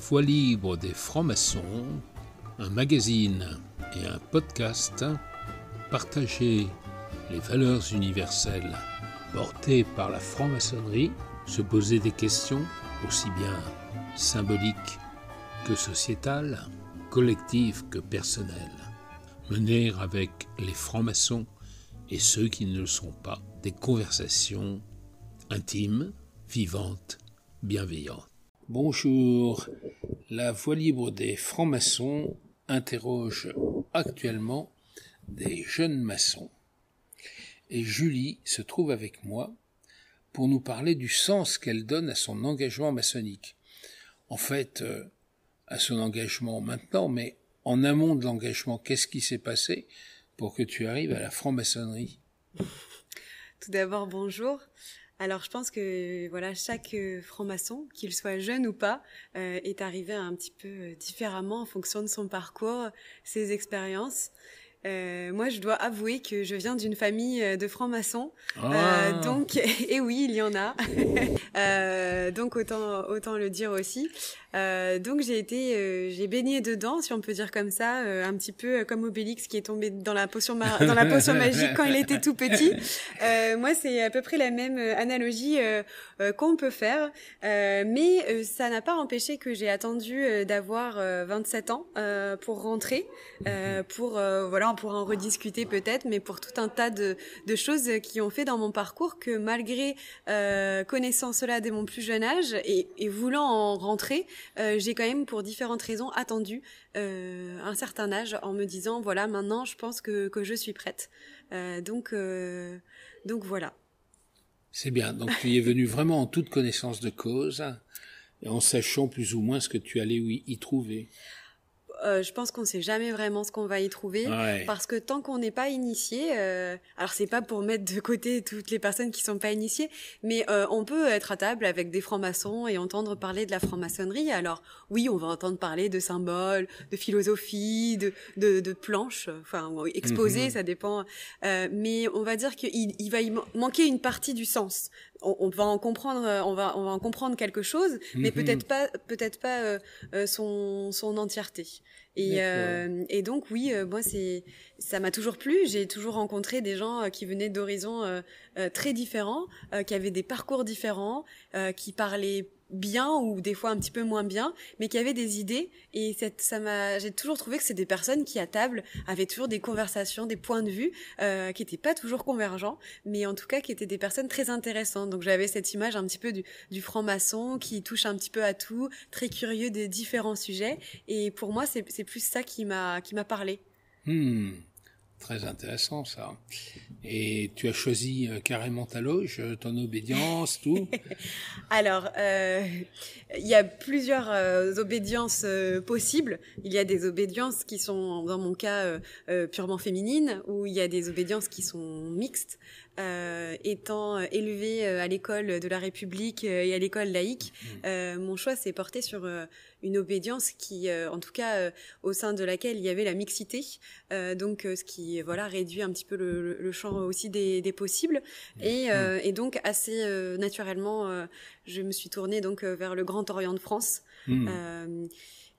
Voix libre des francs-maçons, un magazine et un podcast, partager les valeurs universelles portées par la franc-maçonnerie, se poser des questions aussi bien symboliques que sociétales, collectives que personnelles, mener avec les francs-maçons et ceux qui ne le sont pas des conversations intimes, vivantes, bienveillantes. Bonjour, la Voix libre des francs-maçons interroge actuellement des jeunes maçons. Et Julie se trouve avec moi pour nous parler du sens qu'elle donne à son engagement maçonnique. En fait, euh, à son engagement maintenant, mais en amont de l'engagement, qu'est-ce qui s'est passé pour que tu arrives à la franc-maçonnerie? Tout d'abord, bonjour. Alors je pense que voilà chaque euh, franc-maçon, qu'il soit jeune ou pas, euh, est arrivé un petit peu euh, différemment en fonction de son parcours, ses expériences. Euh, moi, je dois avouer que je viens d'une famille de francs-maçons, Ah. euh, donc et oui, il y en a. Euh, donc autant autant le dire aussi. Euh, donc j'ai été, euh, j'ai baigné dedans, si on peut dire comme ça, euh, un petit peu comme Obélix qui est tombé dans la potion dans la potion magique quand il était tout petit. Euh, moi, c'est à peu près la même euh, analogie euh, euh, qu'on peut faire, Euh, mais euh, ça n'a pas empêché que j'ai attendu euh, d'avoir euh, 27 ans euh, pour rentrer, euh, pour euh, voilà, on pourra en rediscuter peut-être, mais pour tout un tas de, choses qui ont fait dans mon parcours que malgré euh, connaissant cela dès mon plus jeune âge et, voulant en rentrer, euh, j'ai quand même pour différentes raisons attendu euh, un certain âge en me disant voilà maintenant je pense que, que je suis prête. Donc donc voilà. C'est bien, donc tu y es venu vraiment en toute connaissance de cause et en sachant plus ou moins ce que tu allais y trouver. Euh, je pense qu'on sait jamais vraiment ce qu'on va y trouver. Ouais. Parce que tant qu'on n'est pas initié, euh, alors c'est pas pour mettre de côté toutes les personnes qui sont pas initiées, mais euh, on peut être à table avec des francs-maçons et entendre parler de la franc-maçonnerie. Alors oui, on va entendre parler de symboles, de philosophie, de, de, de planches, enfin exposées, Mhm. ça dépend. Euh, mais on va dire qu'il il va y man- manquer une partie du sens. On, on va en comprendre, euh, on va, on va en comprendre quelque chose, mais Mhm. peut-être pas, peut-être pas euh, euh, son, son entièreté. Et, euh, et donc oui, euh, moi c'est ça m'a toujours plu. J'ai toujours rencontré des gens euh, qui venaient d'horizons euh, euh, très différents, euh, qui avaient des parcours différents, euh, qui parlaient bien ou des fois un petit peu moins bien, mais qui avaient des idées. Et ça m'a, j'ai toujours trouvé que c'est des personnes qui à table avaient toujours des conversations, des points de vue euh, qui n'étaient pas toujours convergents, mais en tout cas qui étaient des personnes très intéressantes. Donc j'avais cette image un petit peu du, franc-maçon qui touche un petit peu à tout, très curieux des différents sujets. Et pour moi, c'est c'est plus ça qui m'a qui m'a parlé. Hmm, très intéressant ça. Et tu as choisi euh, carrément ta loge, euh, ton obédience, tout. Alors, euh, il y a plusieurs euh, obédiences euh, possibles. Il y a des obédiences qui sont, dans mon cas, purement féminines, ou il y a des obédiences qui sont mixtes. Euh, étant élevée à l'école de la République et à l'école laïque, euh, mon choix s'est porté sur euh, une obédience qui, euh, en tout cas, euh, au sein de laquelle il y avait la mixité. Euh, donc, ce qui, voilà, réduit un petit peu le, champ aussi des, des possibles. Et, euh, et donc, assez naturellement, je me suis tournée donc vers le Grand Orient de France. Euh,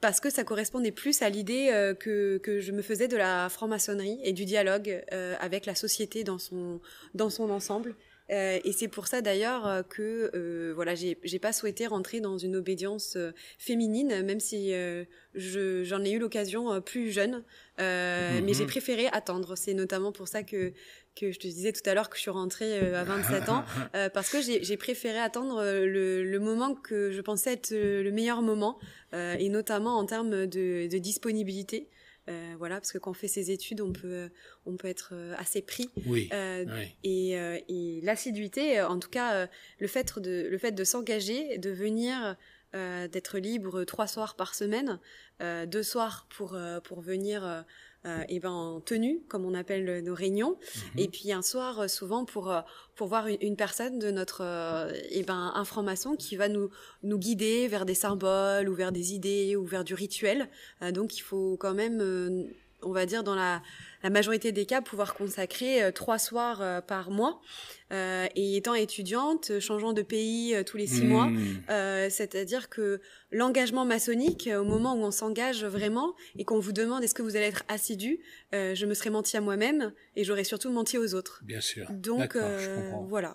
parce que ça correspondait plus à l'idée euh, que, que je me faisais de la franc-maçonnerie et du dialogue euh, avec la société dans son, dans son ensemble. Euh, et c'est pour ça d'ailleurs euh, que euh, voilà, j'ai j'ai pas souhaité rentrer dans une obédience euh, féminine, même si euh, je- j'en ai eu l'occasion plus jeune. Euh, Mhm. Mais j'ai préféré attendre. C'est notamment pour ça que que je te disais tout à l'heure que je suis rentrée à 27 ans, euh, parce que j'ai j'ai préféré attendre le, le moment que je pensais être le meilleur moment, euh, et notamment en termes de, de disponibilité. Euh, voilà, parce que quand on fait ses études, on peut, on peut être euh, assez pris. Oui. Euh, oui. et, euh, et l'assiduité, euh, en tout cas, euh, le fait de, le fait de s'engager, de venir, euh, d'être libre trois soirs par semaine, euh, deux soirs pour euh, pour venir, euh, euh, eh ben en tenue, comme on appelle nos réunions, Mhm. et puis un soir euh, souvent pour euh, pour voir une, une personne de notre, euh, eh ben un franc-maçon qui va nous nous guider vers des symboles ou vers des idées ou vers du rituel. Euh, donc il faut quand même on va dire dans la, la majorité des cas, pouvoir consacrer trois soirs par mois. Euh, et étant étudiante, changeant de pays tous les six mois, Hmm. euh, c'est-à-dire que l'engagement maçonnique, au moment où on s'engage vraiment et qu'on vous demande est-ce que vous allez être assidu, euh, je me serais menti à moi-même et j'aurais surtout menti aux autres. Bien sûr. Donc je euh, comprends. voilà.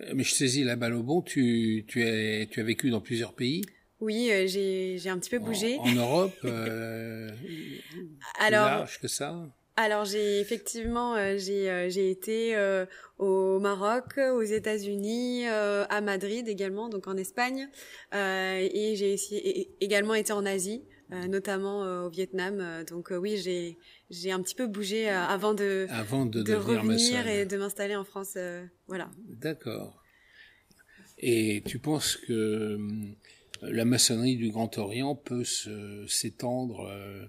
Euh, Mais je saisis la balle au bon. Tu, tu, es, tu as vécu dans plusieurs pays? Oui, euh, j'ai j'ai un petit peu bougé. En, en Europe, euh, plus Alors large que ça? Alors j'ai effectivement euh, j'ai euh, j'ai été euh, au Maroc, aux États-Unis, à Madrid également, donc en Espagne, et j'ai également été en Asie, notamment au Vietnam. Donc oui, j'ai j'ai un petit peu bougé avant de Avant de, de revenir et de m'installer en France. voilà. D'accord. Et tu penses que la maçonnerie du Grand Orient peut s'étendre euh,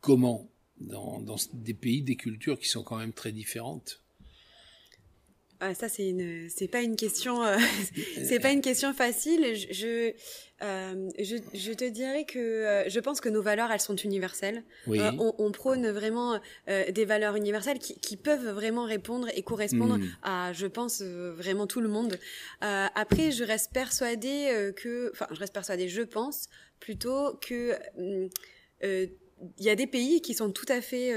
comment? Dans, dans des pays, des cultures qui sont quand même très différentes Ah, ça c'est une c'est pas une question euh, c'est pas une question facile. Je euh, je je te dirais que euh, je pense que nos valeurs elles sont universelles. Oui. On, on prône vraiment des valeurs universelles qui, qui peuvent vraiment répondre et correspondre Mm. à, je pense, vraiment tout le monde. Après, je reste persuadée que, enfin, je reste persuadée, je pense plutôt que euh, il y a des pays qui sont tout à fait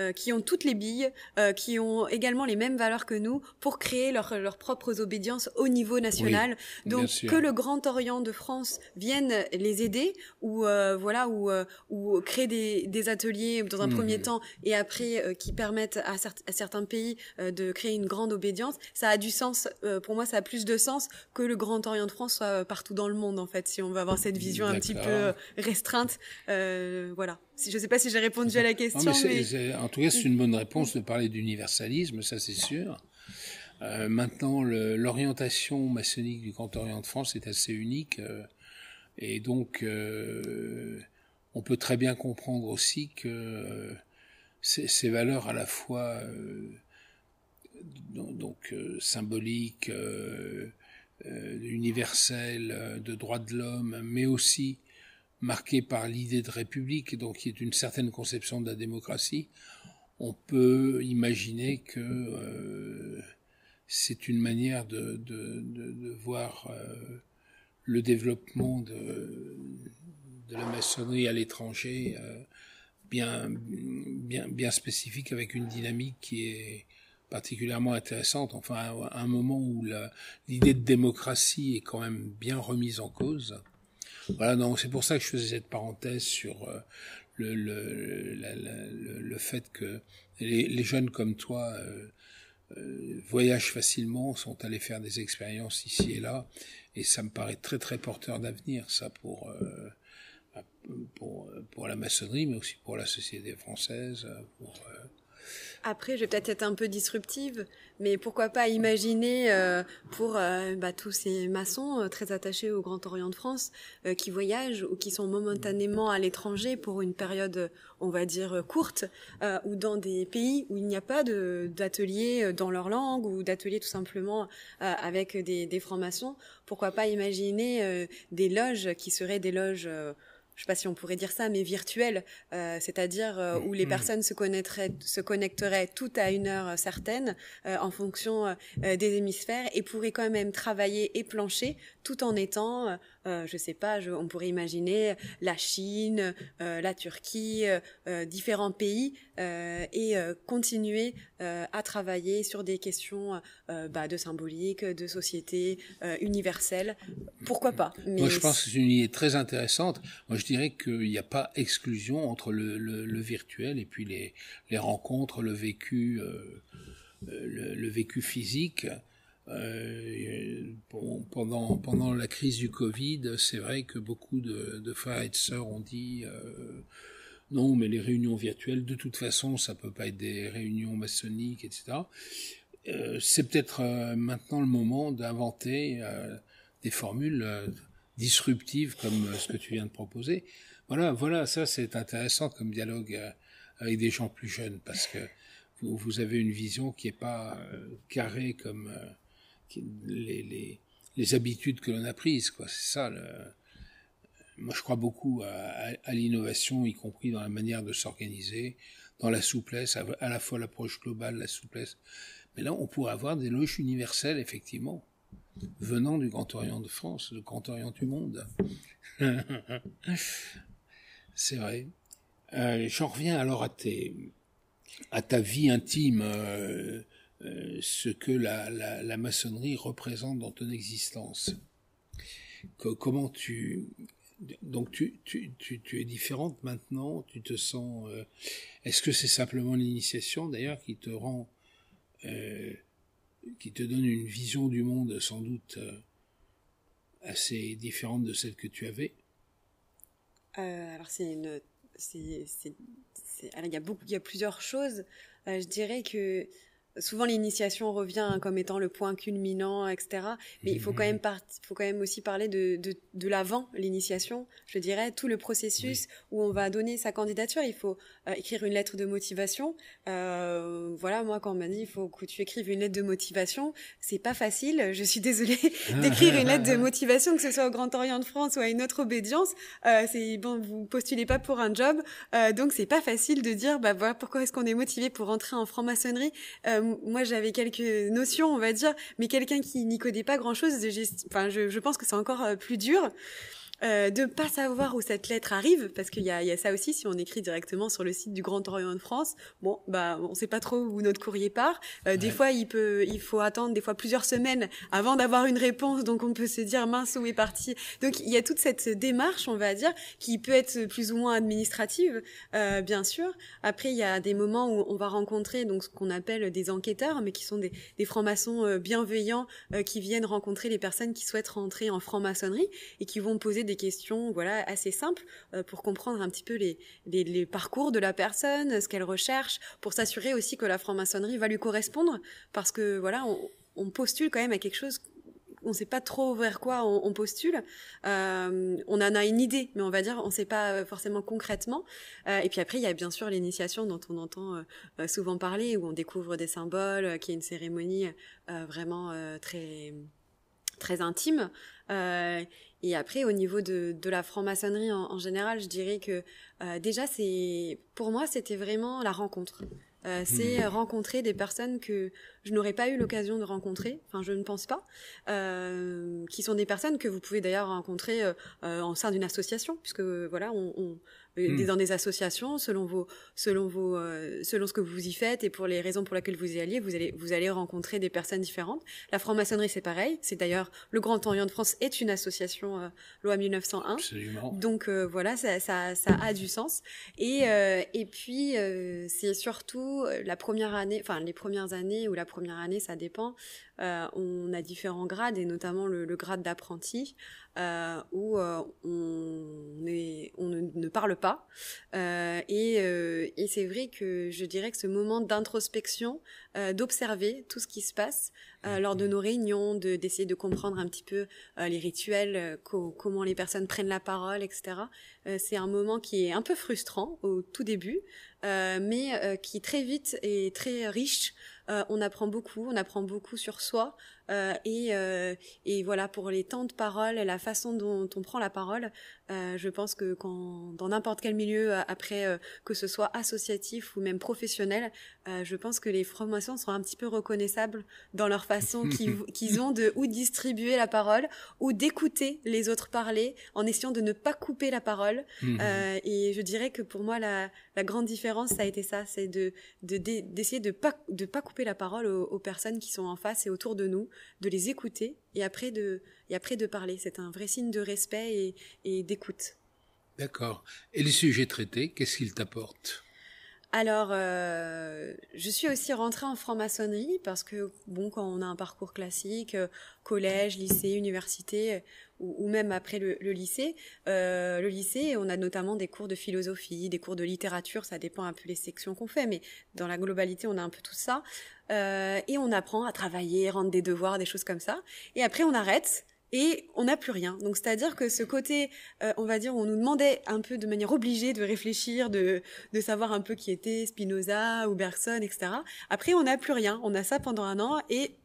euh, qui ont toutes les billes, euh, qui ont également les mêmes valeurs que nous pour créer leur- leurs propres obédiences au niveau national. Donc que le Grand Orient de France vienne les aider ou euh, voilà ou euh, ou créer des, des ateliers dans un Mhm. premier temps et après euh, qui permettent à, cer- à certains pays euh, de créer une grande obédience, ça a du sens. euh, pour moi, ça a plus de sens que le Grand Orient de France soit partout dans le monde en fait. Si on veut avoir cette vision un petit peu restreinte, euh, voilà. Je sais pas si j'ai répondu à la Non, question, mais en tout cas, c'est une bonne réponse de parler d'universalisme, ça c'est sûr. Euh, maintenant, l'orientation maçonnique du Grand Orient de France est assez unique. euh, et donc, euh, on peut très bien comprendre aussi que ces, ces valeurs à la fois donc, symboliques, universelles, de droits de l'homme, mais aussi marquées par l'idée de république, donc qui est une certaine conception de la démocratie, on peut imaginer que euh, c'est une manière de, voir euh, le développement de, la maçonnerie à l'étranger euh, bien, bien, bien spécifique avec une dynamique qui est particulièrement intéressante. Enfin, à un moment où l'idée de démocratie est quand même bien remise en cause. Voilà, donc c'est pour ça que je faisais cette parenthèse sur euh, le, le, le, le fait que les, jeunes comme toi euh, euh, voyagent facilement, sont allés faire des expériences ici et là, et ça me paraît très très porteur d'avenir, ça pour, euh, pour pour la maçonnerie, mais aussi pour la société française. Pour, Après, je vais peut-être être un peu disruptive, mais pourquoi pas imaginer euh, pour euh, bah, tous ces maçons euh, très attachés au Grand Orient de France qui voyagent ou qui sont momentanément à l'étranger pour une période, on va dire, courte, ou dans des pays où il n'y a pas euh, dans leur langue ou d'ateliers tout simplement avec des, francs-maçons. Pourquoi pas imaginer des loges qui seraient des loges... je sais pas si on pourrait dire ça, mais virtuelles, euh, c'est-à-dire euh, où les Mhm. personnes se connaîtraient, se connecteraient toutes à une heure certaine euh, en fonction des hémisphères et pourraient quand même travailler et plancher tout en étant, euh, je sais pas, je- on pourrait imaginer la Chine, euh, la Turquie, euh, euh, différents pays et continuer à travailler sur des questions bah, de symbolique, de société universelle. Pourquoi pas mais Moi, je pense que c'est une idée très intéressante. Moi, je dirais qu'il n'y a pas exclusion entre le, le, le virtuel et puis les, les rencontres, le vécu, le, le vécu physique. Euh, pendant, pendant la crise du Covid, c'est vrai que beaucoup de, frères et de sœurs ont dit euh, non, mais les réunions virtuelles, de toute façon, ça peut pas être des réunions maçonniques, etc. Euh, c'est peut-être maintenant le moment d'inventer des formules disruptives comme ce que tu viens de proposer. Voilà, voilà, ça c'est intéressant comme dialogue avec des gens plus jeunes parce que vous, vous avez une vision qui est pas carrée comme les, les, habitudes que l'on a prises, quoi. C'est ça. Moi, je crois beaucoup à, l'innovation, y compris dans la manière de s'organiser, dans la souplesse, à, la fois l'approche globale, la souplesse. Mais là, on pourrait avoir des loges universelles, effectivement, venant du Grand Orient de France, du Grand Orient du monde. C'est vrai. Euh, J'en reviens alors à, tes, à ta vie intime, euh, euh, ce que la, la, maçonnerie représente dans ton existence. comment tu, donc tu, tu, tu, es différente maintenant, tu te sens... Euh, est-ce que c'est simplement l'initiation d'ailleurs qui te rend... Euh, qui te donne une vision du monde sans doute assez différente de celle que tu avais? Alors c'est une... C'est, il y a beaucoup, il y a plusieurs choses. je dirais que souvent l'initiation revient comme étant le point culminant, etc. Mais il faut quand même faut quand même aussi parler de, de, de l'avant l'initiation. Je dirais tout le processus où on va donner sa candidature. Il faut euh, écrire une lettre de motivation. Euh, voilà, moi quand on m'a dit il faut que tu écrives une lettre de motivation, c'est pas facile. Je suis désolée d'écrire une lettre de motivation, que ce soit au Grand Orient de France ou à une autre obédience. Euh, c'est bon, vous postulez pas pour un job, euh, donc c'est pas facile de dire bah voilà pourquoi est-ce qu'on est motivé pour rentrer en franc-maçonnerie? Moi j'avais quelques notions, on va dire, mais quelqu'un qui n'y connaît pas grand-chose, je, je pense que c'est encore euh, plus dur. Euh, de pas savoir où cette lettre arrive, parce qu'il y a, y a, ça aussi, si on écrit directement sur le site du Grand Orient de France, bon, bah, on sait pas trop où notre courrier part. Euh, Des fois, il peut, il faut attendre des fois plusieurs semaines avant d'avoir une réponse, donc on peut se dire mince où est parti. Donc il y a toute cette démarche, on va dire, qui peut être plus ou moins administrative, euh, bien sûr. Après, il y a des moments où on va rencontrer donc ce qu'on appelle des enquêteurs, mais qui sont des, des francs-maçons euh, bienveillants euh, qui viennent rencontrer les personnes qui souhaitent rentrer en franc-maçonnerie et qui vont poser des questions voilà assez simples euh, pour comprendre un petit peu les, les, parcours de la personne, ce qu'elle recherche, pour s'assurer aussi que la franc-maçonnerie va lui correspondre, parce que voilà, on, postule quand même à quelque chose on ne sait pas trop vers quoi on, postule. Euh, on en a une idée, mais on va dire on ne sait pas forcément concrètement. Euh, et puis après, il y a bien sûr l'initiation dont on entend souvent parler, où on découvre des symboles, qui est une cérémonie vraiment très très intime. Et après, au niveau de, de la franc-maçonnerie en, général, je dirais que euh, déjà, c'est pour moi, c'était vraiment la rencontre. Euh, c'est mmh. rencontrer des personnes que je n'aurais pas eu l'occasion de rencontrer, enfin je ne pense pas, euh, qui sont des personnes que vous pouvez d'ailleurs rencontrer euh, euh en sein d'une association, puisque voilà, on, on mmh. dans des associations selon vos, selon vos, euh, selon ce que vous y faites et pour les raisons pour lesquelles vous y alliez, vous allez, vous allez rencontrer des personnes différentes. La franc-maçonnerie c'est pareil, c'est d'ailleurs le Grand Orient de France est une association euh, loi 1901, Absolument. donc voilà, ça, ça, ça, a du sens. Et et puis c'est surtout la première année, enfin les premières années ou la première année, ça dépend. Euh, on a différents grades et notamment le, grade d'apprenti euh, où euh, on, est, on ne, parle pas. et, et c'est vrai que je dirais que ce moment d'introspection, d'observer tout ce qui se passe lors de nos réunions, de d'essayer de comprendre un petit peu les rituels, comment les personnes prennent la parole, etc. c'est un moment qui est un peu frustrant au tout début, mais qui très vite est très riche euh, on apprend beaucoup, on apprend beaucoup sur soi. Euh, et, euh, et voilà, pour les temps de parole et la façon dont on prend la parole, je pense que quand, dans n'importe quel milieu, après, que ce soit associatif ou même professionnel, je pense que les francs-maçons sont un petit peu reconnaissables dans leur façon qu'ils ont de ou distribuer la parole ou d'écouter les autres parler en essayant de ne pas couper la parole. Mmh. et je dirais que pour moi, la, la grande différence, ça a été ça, c'est de d'essayer de, de pas de pas couper la parole aux, personnes qui sont en face et autour de nous, de les écouter et après de, et après de parler. C'est un vrai signe de respect et, et d'écoute. D'accord. Et les sujets traités, qu'est-ce qu'ils t'apportent? Alors, euh, je suis aussi rentrée en franc-maçonnerie parce que, bon, quand on a un parcours classique, euh, collège, lycée, université, ou, même après le, lycée, euh, le lycée, on a notamment des cours de philosophie, des cours de littérature, ça dépend un peu les sections qu'on fait, mais dans la globalité, on a un peu tout ça. et on apprend à travailler, rendre des devoirs, des choses comme ça. Et après, on arrête et on n'a plus rien. Donc c'est-à-dire que ce côté, euh, on va dire, on nous demandait un peu de manière obligée de réfléchir, de, de savoir un peu qui était Spinoza ou Bergson, etc. Après, on n'a plus rien. On a ça pendant un an et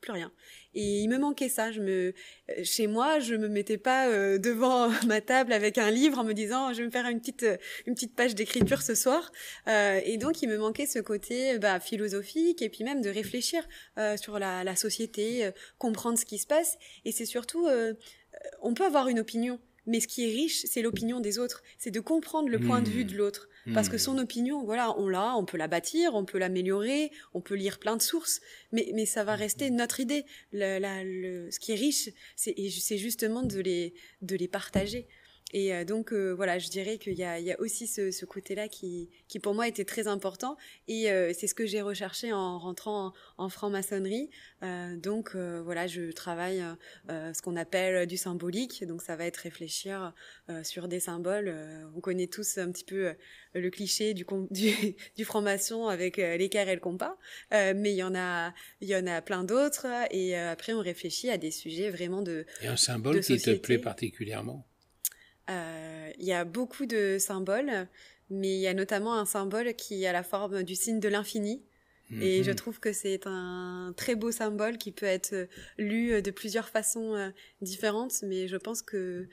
plus rien. Et il me manquait ça. Je me, chez moi, je me mettais pas euh, devant ma table avec un livre en me disant je vais me faire une petite une petite page d'écriture ce soir. Euh, et donc il me manquait ce côté bah, philosophique et puis même de réfléchir euh, sur la société, comprendre ce qui se passe. Et c'est surtout, on peut avoir une opinion, mais ce qui est riche, c'est l'opinion des autres. C'est de comprendre le point de vue de mmh. l'autre. Parce que son mmh. opinion, voilà, on l'a, on peut la bâtir, on peut l'améliorer, on peut lire plein de sources, mais, mais ça va rester mmh. notre idée. Le, ce qui est riche, c'est justement de les, de les partager. Et euh, donc euh, voilà, je dirais qu'il y y a aussi ce, ce côté-là qui, qui pour moi était très important. Et euh, c'est ce que j'ai recherché en rentrant en, franc-maçonnerie. donc voilà, je travaille ce qu'on appelle du symbolique. Donc ça va être réfléchir sur des symboles. on connaît tous un petit peu le cliché du, du, du franc-maçon avec l'équerre et le compas. mais il y en a, il y en a plein d'autres. Et après, on réfléchit à des sujets vraiment de. Et un symbole qui te plaît particulièrement? euh, il y a beaucoup de symboles, mais il y a notamment un symbole qui a la forme du signe de l'infini. Et je mhm. trouve que c'est un très beau symbole qui peut être lu de plusieurs façons euh, différentes, mais je pense que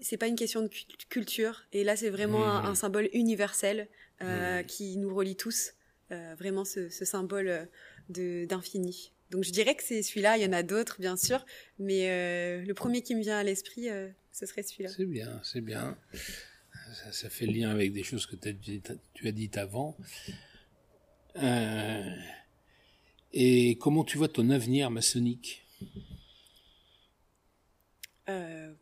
c'est pas une question de culture. Et là, c'est vraiment un, symbole universel euh, qui nous relie tous. vraiment ce, ce symbole d'infini. Donc je dirais que c'est celui-là. Il y en a d'autres, bien sûr, mais le premier qui me vient à l'esprit, ce serait celui-là. C'est bien, c'est bien. Ça, fait lien avec des choses que tu as dites avant. Euh, et comment tu vois ton avenir maçonnique euh...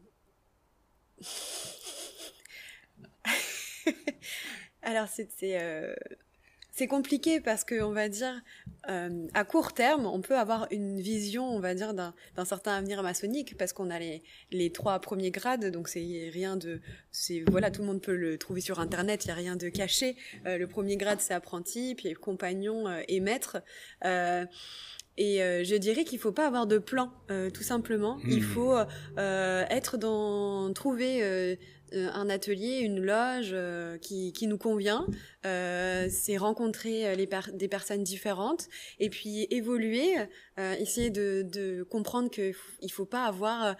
Alors c'est euh, c'est compliqué parce que on va dire euh, à court terme, on peut avoir une vision, on va dire d'un certain avenir maçonnique parce qu'on a les, les trois premiers grades, donc c'est rien de, c'est voilà, tout le monde peut le trouver sur internet, il y a rien de caché. Euh, le premier grade c'est apprenti, puis compagnon euh, et maître. Euh, et je dirais qu'il faut pas avoir de plan, tout simplement. Il mmh. faut être dans trouver euh, un atelier, une loge euh, qui, qui, nous convient, euh, c'est rencontrer les des personnes différentes et puis évoluer, essayer de, de comprendre qu'il il faut pas avoir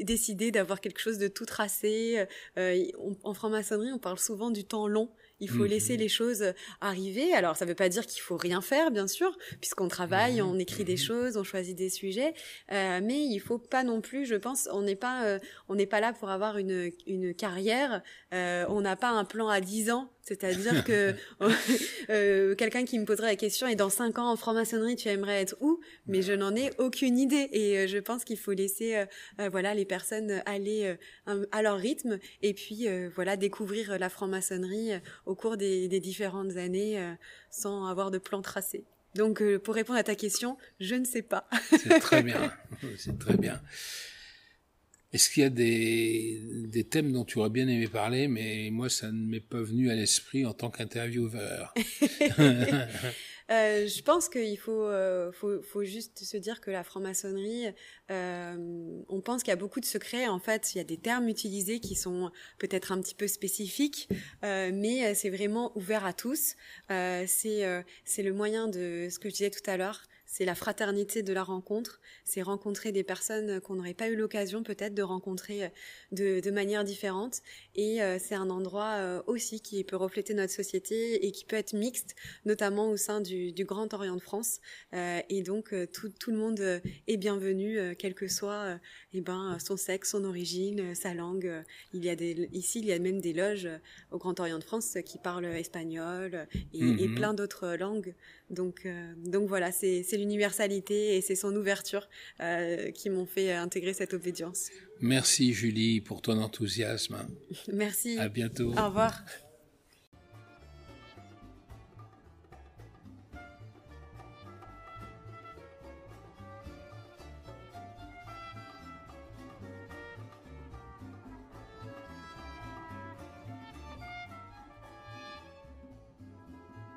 décidé d'avoir quelque chose de tout tracé. en franc-maçonnerie, on parle souvent du temps long. Il faut laisser mhm. les choses arriver. Alors, ça ne veut pas dire qu'il faut rien faire, bien sûr, puisqu'on travaille, mhm. on écrit des mhm. choses, on choisit des sujets. Euh, mais il faut pas non plus, je pense, on n'est pas, euh, on n'est pas là pour avoir une, une carrière. Euh, on n'a pas un plan à 10 ans c'est-à-dire que euh, quelqu'un qui me poserait la question et dans cinq ans en franc-maçonnerie tu aimerais être où? Mais je n'en ai aucune idée et euh, je pense qu'il faut laisser euh, voilà les personnes aller à leur rythme et puis voilà découvrir la franc-maçonnerie au cours des, des, différentes années sans avoir de plan tracé. Donc pour répondre à ta question, je ne sais pas. C'est très bien, c'est très bien. Est-ce qu'il y a des, des, thèmes dont tu aurais bien aimé parler, mais moi, ça ne m'est pas venu à l'esprit en tant qu'intervieweur? Euh, Je pense qu'il faut, euh, faut, faut, juste se dire que la franc-maçonnerie, euh, on pense qu'il y a beaucoup de secrets. En fait, il y a des termes utilisés qui sont peut-être un petit peu spécifiques, mais c'est vraiment ouvert à tous. Euh, c'est le moyen de ce que je disais tout à l'heure, c'est la fraternité de la rencontre, c'est rencontrer des personnes qu'on n'aurait pas eu l'occasion peut-être de rencontrer euh, de, de manière différente. Et euh, c'est un endroit euh, aussi qui peut refléter notre société et qui peut être mixte, notamment au sein du, du Grand Orient de France. et donc tout, tout, le monde est bienvenu, quel que soit eh ben, son sexe, son origine, sa langue. Il y a des, ici, il y a même des loges au Grand Orient de France qui parlent espagnol et, et mm-hmm. plein d'autres langues. Donc, donc voilà, c'est l'universalité et c'est son ouverture euh, qui m'ont fait intégrer cette obédience. Merci Julie pour ton enthousiasme. Merci. À bientôt. Au revoir.